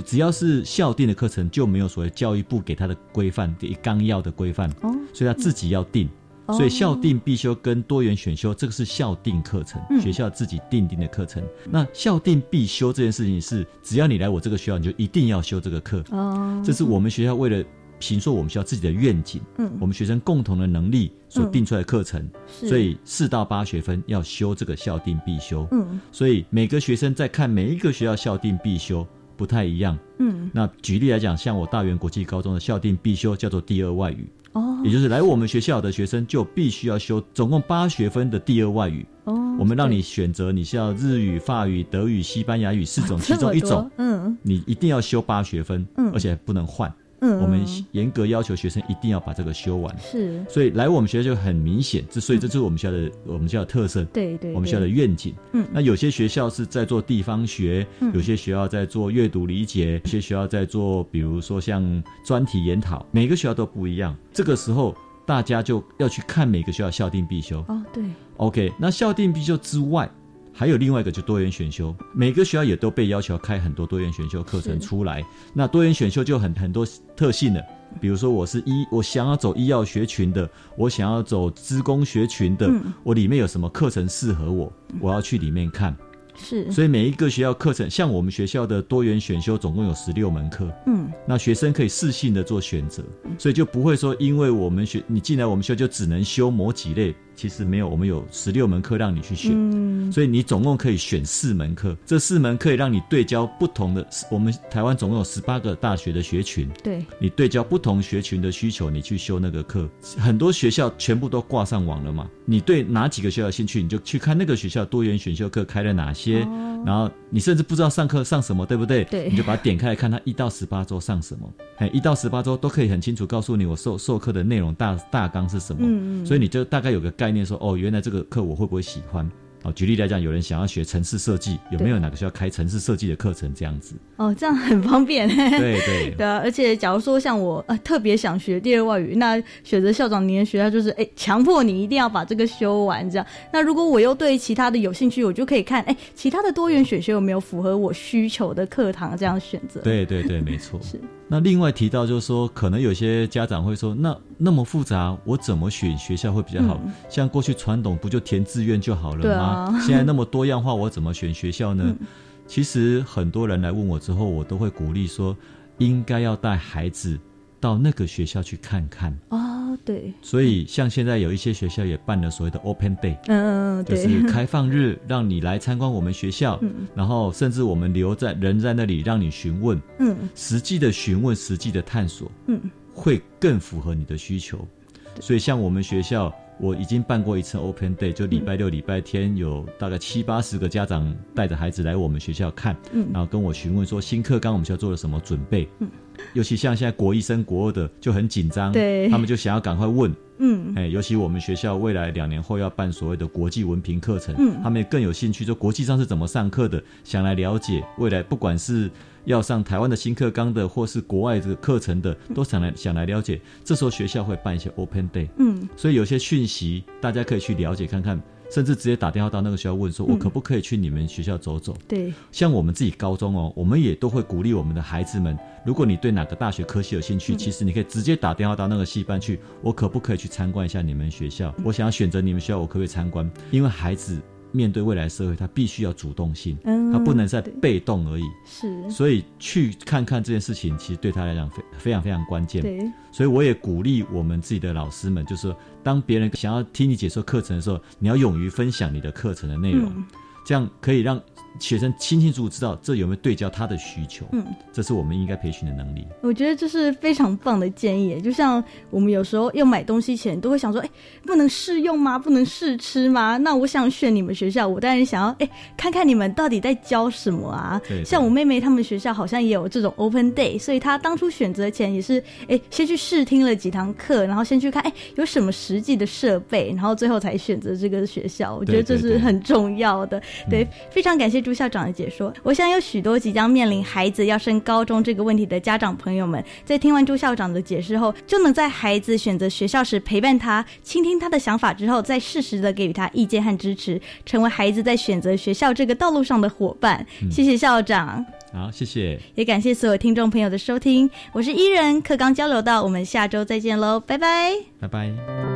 只要是校定的课程，就没有所谓教育部给他的规范，给纲要的规范，哦，所以他自己要定。所以校定必修跟多元选修，这个是校定课程，学校自己定定的课程。那校定必修这件事情是，只要你来我这个学校，你就一定要修这个课。哦，这是我们学校为了评说我们学校自己的愿景，嗯，我们学生共同的能力所定出来的课程。所以四到八学分要修这个校定必修。嗯，所以每个学生在看每一个学校校定必修不太一样。嗯，那举例来讲，像我大原国际高中的校定必修叫做第二外语。哦，也就是来我们学校的学生就必须要修总共八学分的第二外语。哦，我们让你选择你是要日语、法语、德语、西班牙语四种其中一种。嗯，你一定要修八学分，嗯，而且不能换。嗯，我们严格要求学生一定要把这个修完。是，所以来我们学校就很明显，这所以这是我们学校的我们学校的特色。对对，我们学校的愿景。嗯，那有些学校是在做地方学，有些学校在做阅读理解，有些学校在做，比如说像专题研讨，每个学校都不一样。这个时候大家就要去看每个学校校定必修。哦，对。OK，那校定必修之外。还有另外一个就多元选修，每个学校也都被要求要开很多多元选修课程出来。那多元选修就很很多特性了，比如说我是医，我想要走医药学群的，我想要走资工学群的，我里面有什么课程适合我，我要去里面看。是，所以每一个学校课程，像我们学校的多元选修总共有十六门课，嗯，那学生可以适性的做选择，所以就不会说因为我们学你进来我们学校就只能修某几类。其实没有，我们有十六门课让你去选，所以你总共可以选四门课。这四门可以让你对焦不同的。我们台湾总共有十八个大学的学群，对，你对焦不同学群的需求，你去修那个课。很多学校全部都挂上网了嘛，你对哪几个学校有兴趣，你就去看那个学校多元选修课开了哪些，然后你甚至不知道上课上什么，对不对？对，你就把它点开来看，它一到十八周上什么，哎，一到十八周都可以很清楚告诉你我授授课的内容大大纲是什么，嗯嗯，所以你就大概有个概。概念说哦，原来这个课我会不会喜欢？哦，举例来讲，有人想要学城市设计，有没有哪个需要开城市设计的课程？这样子哦，这样很方便。对对 (laughs) 对啊！而且假如说像我呃特别想学第二外语，那选择校长您的学校就是哎，强迫你一定要把这个修完这样。那如果我又对其他的有兴趣，我就可以看哎，其他的多元选修有没有符合我需求的课堂这样选择。对对对，没错。是。那另外提到就是说，可能有些家长会说，那那么复杂，我怎么选学校会比较好？像过去传统不就填志愿就好了吗？现在那么多样化，我怎么选学校呢？其实很多人来问我之后，我都会鼓励说，应该要带孩子到那个学校去看看。哦，对。所以像现在有一些学校也办了所谓的 Open Day，嗯，就是开放日，(laughs) 让你来参观我们学校，然后甚至我们留在人在那里让你询问，嗯，实际的询问，实际的探索，嗯，会更符合你的需求。所以像我们学校。我已经办过一次 Open Day，就礼拜六、礼拜天有大概七八十个家长带着孩子来我们学校看，嗯，然后跟我询问说新课纲我们学校做了什么准备，嗯，尤其像现在国一升国二的就很紧张，对，他们就想要赶快问，嗯，哎，尤其我们学校未来两年后要办所谓的国际文凭课程，嗯，他们也更有兴趣，说国际上是怎么上课的，想来了解未来不管是。要上台湾的新课纲的，或是国外这个课程的，都想来想来了解。这时候学校会办一些 Open Day，嗯，所以有些讯息大家可以去了解看看，甚至直接打电话到那个学校问说，我可不可以去你们学校走走？对，像我们自己高中哦，我们也都会鼓励我们的孩子们，如果你对哪个大学科系有兴趣，其实你可以直接打电话到那个系班去，我可不可以去参观一下你们学校？我想要选择你们学校，我可不可以参观？因为孩子。面对未来社会，他必须要主动性，他不能再被动而已。是，所以去看看这件事情，其实对他来讲非非常非常关键。对，所以我也鼓励我们自己的老师们，就是当别人想要听你解说课程的时候，你要勇于分享你的课程的内容，这样可以让。学生清清楚楚知道这有没有对焦他的需求，嗯，这是我们应该培训的能力。我觉得这是非常棒的建议。就像我们有时候要买东西前，都会想说：哎，不能试用吗？不能试吃吗？那我想选你们学校，我当然想要哎，看看你们到底在教什么啊。像我妹妹他们学校好像也有这种 Open Day，所以她当初选择前也是哎，先去试听了几堂课，然后先去看哎有什么实际的设备，然后最后才选择这个学校。我觉得这是很重要的。对，非常感谢。朱校长的解说，我想有许多即将面临孩子要升高中这个问题的家长朋友们，在听完朱校长的解释后，就能在孩子选择学校时陪伴他，倾听他的想法之后，再适时的给予他意见和支持，成为孩子在选择学校这个道路上的伙伴。谢谢校长，好，谢谢，也感谢所有听众朋友的收听，我是伊人，课刚交流到，我们下周再见喽，拜拜，拜拜。